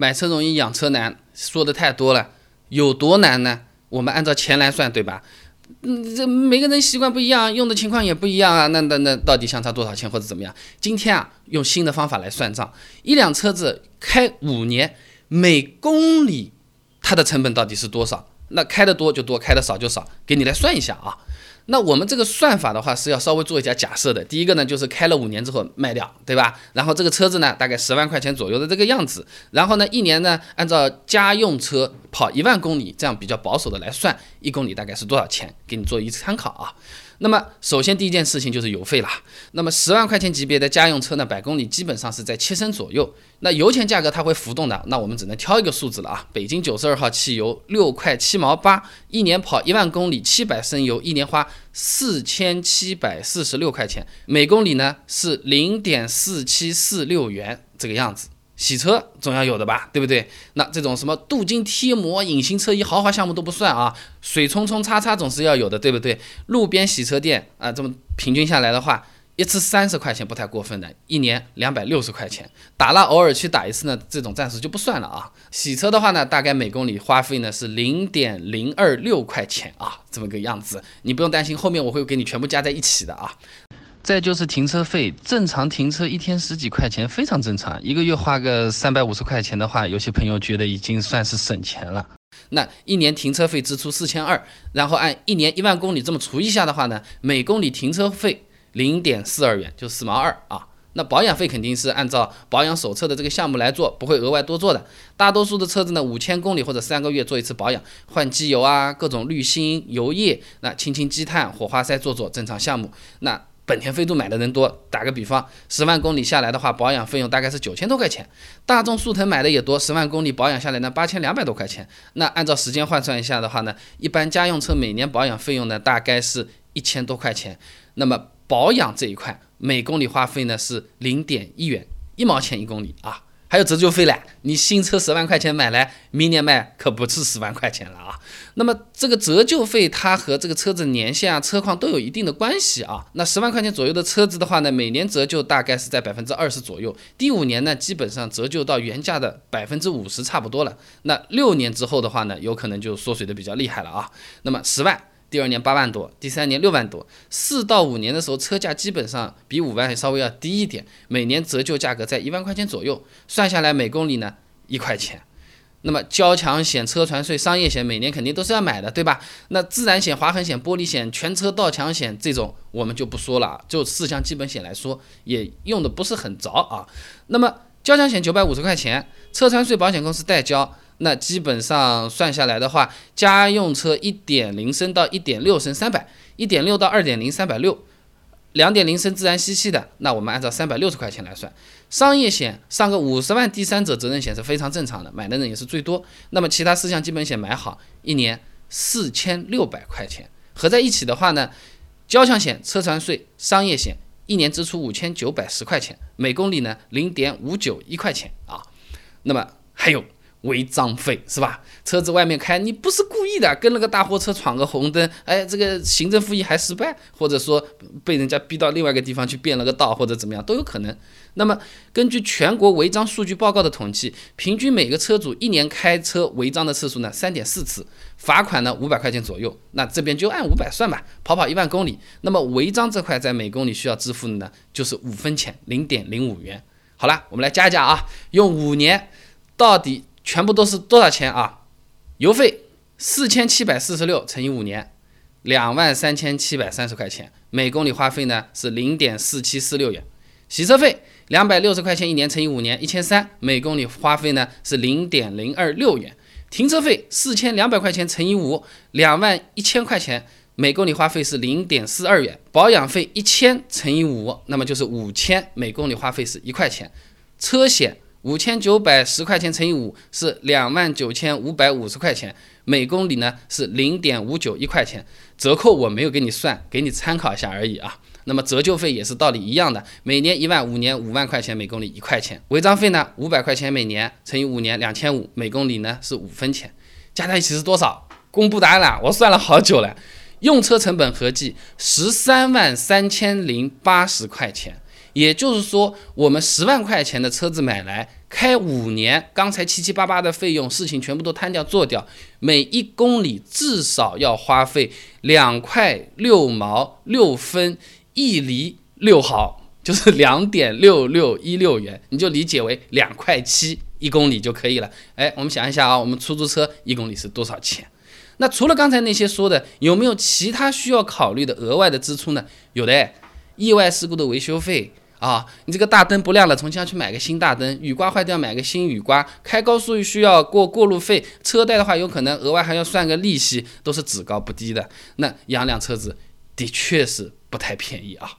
买车容易养车难，说的太多了，有多难呢？我们按照钱来算，对吧？嗯，这每个人习惯不一样，用的情况也不一样啊。那那那到底相差多少钱或者怎么样？今天啊，用新的方法来算账，一辆车子开五年，每公里它的成本到底是多少？那开的多就多，开的少就少，给你来算一下啊。那我们这个算法的话是要稍微做一下假设的。第一个呢，就是开了五年之后卖掉，对吧？然后这个车子呢，大概十万块钱左右的这个样子。然后呢，一年呢，按照家用车跑一万公里这样比较保守的来算，一公里大概是多少钱？给你做一次参考啊。那么，首先第一件事情就是油费啦。那么十万块钱级别的家用车呢，百公里基本上是在七升左右。那油钱价格它会浮动的，那我们只能挑一个数字了啊。北京九十二号汽油六块七毛八，一年跑一万公里，七百升油，一年花四千七百四十六块钱，每公里呢是零点四七四六元这个样子。洗车总要有的吧，对不对？那这种什么镀金贴膜、隐形车衣豪华项目都不算啊，水冲冲擦擦总是要有的，对不对？路边洗车店啊，这么平均下来的话，一次三十块钱不太过分的，一年两百六十块钱。打蜡偶尔去打一次呢，这种暂时就不算了啊。洗车的话呢，大概每公里花费呢是零点零二六块钱啊，这么个样子。你不用担心，后面我会给你全部加在一起的啊。再就是停车费，正常停车一天十几块钱，非常正常。一个月花个三百五十块钱的话，有些朋友觉得已经算是省钱了。那一年停车费支出四千二，然后按一年一万公里这么除一下的话呢，每公里停车费零点四二元，就四毛二啊。那保养费肯定是按照保养手册的这个项目来做，不会额外多做的。大多数的车子呢，五千公里或者三个月做一次保养，换机油啊，各种滤芯、油液，那清清积碳、火花塞做做正常项目。那本田飞度买的人多，打个比方，十万公里下来的话，保养费用大概是九千多块钱。大众速腾买的也多，十万公里保养下来呢，八千两百多块钱。那按照时间换算一下的话呢，一般家用车每年保养费用呢，大概是一千多块钱。那么保养这一块，每公里花费呢是零点一元，一毛钱一公里啊。还有折旧费嘞，你新车十万块钱买来，明年卖可不是十万块钱了啊。那么这个折旧费它和这个车子年限啊、车况都有一定的关系啊。那十万块钱左右的车子的话呢，每年折旧大概是在百分之二十左右，第五年呢，基本上折旧到原价的百分之五十差不多了。那六年之后的话呢，有可能就缩水的比较厉害了啊。那么十万。第二年八万多，第三年六万多，四到五年的时候，车价基本上比五万稍微要低一点，每年折旧价格在一万块钱左右，算下来每公里呢一块钱。那么交强险、车船税、商业险每年肯定都是要买的，对吧？那自然险、划痕险、玻璃险、全车盗抢险这种我们就不说了，就四项基本险来说，也用的不是很着啊。那么交强险九百五十块钱，车船税保险公司代交。那基本上算下来的话，家用车一点零升到一点六升三百，一点六到二点零三百六，两点零升自然吸气的，那我们按照三百六十块钱来算。商业险上个五十万第三者责任险是非常正常的，买的人也是最多。那么其他四项基本险买好，一年四千六百块钱，合在一起的话呢，交强险、车船税、商业险一年支出五千九百十块钱，每公里呢零点五九一块钱啊。那么还有。违章费是吧？车子外面开，你不是故意的，跟那个大货车闯个红灯，哎，这个行政复议还失败，或者说被人家逼到另外一个地方去变了个道，或者怎么样都有可能。那么根据全国违章数据报告的统计，平均每个车主一年开车违章的次数呢，三点四次，罚款呢五百块钱左右。那这边就按五百算吧，跑跑一万公里，那么违章这块在每公里需要支付的呢，就是五分钱，零点零五元。好了，我们来加一加啊，用五年到底。全部都是多少钱啊？油费四千七百四十六乘以五年，两万三千七百三十块钱，每公里花费呢是零点四七四六元。洗车费两百六十块钱一年乘以五年，一千三，每公里花费呢是零点零二六元。停车费四千两百块钱乘以五，两万一千块钱，每公里花费是零点四二元。保养费一千乘以五，那么就是五千，每公里花费是一块钱。车险。五千九百十块钱乘以五是两万九千五百五十块钱，每公里呢是零点五九一块钱，折扣我没有给你算，给你参考一下而已啊。那么折旧费也是道理一样的，每年一万，五年五万块钱，每公里一块钱。违章费呢五百块钱每年乘以五年两千五，每公里呢是五分钱，加在一起是多少？公布答案了，我算了好久了，用车成本合计十三万三千零八十块钱。也就是说，我们十万块钱的车子买来，开五年，刚才七七八八的费用，事情全部都摊掉做掉，每一公里至少要花费两块六毛六分一厘六毫，就是两点六六一六元，你就理解为两块七一公里就可以了。哎，我们想一下啊，我们出租车一公里是多少钱？那除了刚才那些说的，有没有其他需要考虑的额外的支出呢？有的，意外事故的维修费。啊，你这个大灯不亮了，重新要去买个新大灯；雨刮坏掉，买个新雨刮；开高速需要过过路费，车贷的话有可能额外还要算个利息，都是只高不低的。那养辆车子的确是不太便宜啊。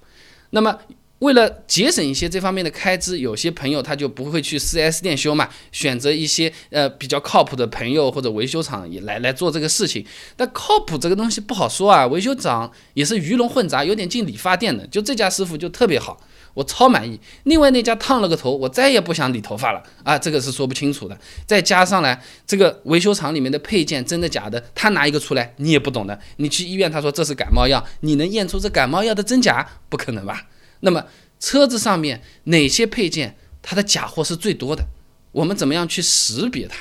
那么为了节省一些这方面的开支，有些朋友他就不会去 4S 店修嘛，选择一些呃比较靠谱的朋友或者维修厂也来来做这个事情。但靠谱这个东西不好说啊，维修厂也是鱼龙混杂，有点进理发店的，就这家师傅就特别好。我超满意，另外那家烫了个头，我再也不想理头发了啊，这个是说不清楚的。再加上呢，这个维修厂里面的配件真的假的，他拿一个出来你也不懂的。你去医院，他说这是感冒药，你能验出这感冒药的真假？不可能吧？那么车子上面哪些配件它的假货是最多的？我们怎么样去识别它？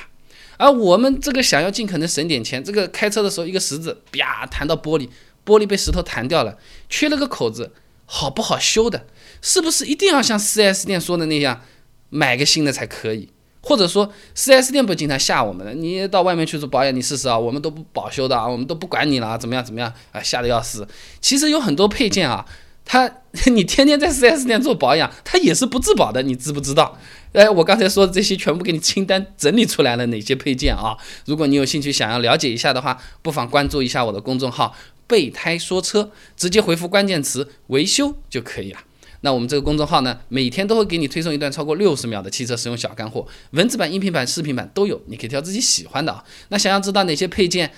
而我们这个想要尽可能省点钱，这个开车的时候一个石子啪弹到玻璃，玻璃被石头弹掉了，缺了个口子。好不好修的，是不是一定要像 4S 店说的那样买个新的才可以？或者说 4S 店不经常吓我们的，你到外面去做保养，你试试啊，我们都不保修的啊，我们都不管你了啊，怎么样怎么样啊，吓得要死。其实有很多配件啊，它 你天天在 4S 店做保养，它也是不质保的，你知不知道？哎，我刚才说的这些全部给你清单整理出来了，哪些配件啊？如果你有兴趣想要了解一下的话，不妨关注一下我的公众号。备胎说车，直接回复关键词维修就可以了。那我们这个公众号呢，每天都会给你推送一段超过六十秒的汽车使用小干货，文字版、音频版、视频版都有，你可以挑自己喜欢的啊。那想要知道哪些配件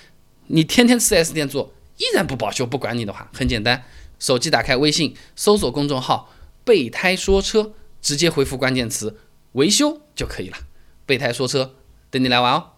你天天 4S 店做依然不保修不管你的话，很简单，手机打开微信，搜索公众号备胎说车，直接回复关键词维修就可以了。备胎说车，等你来玩哦。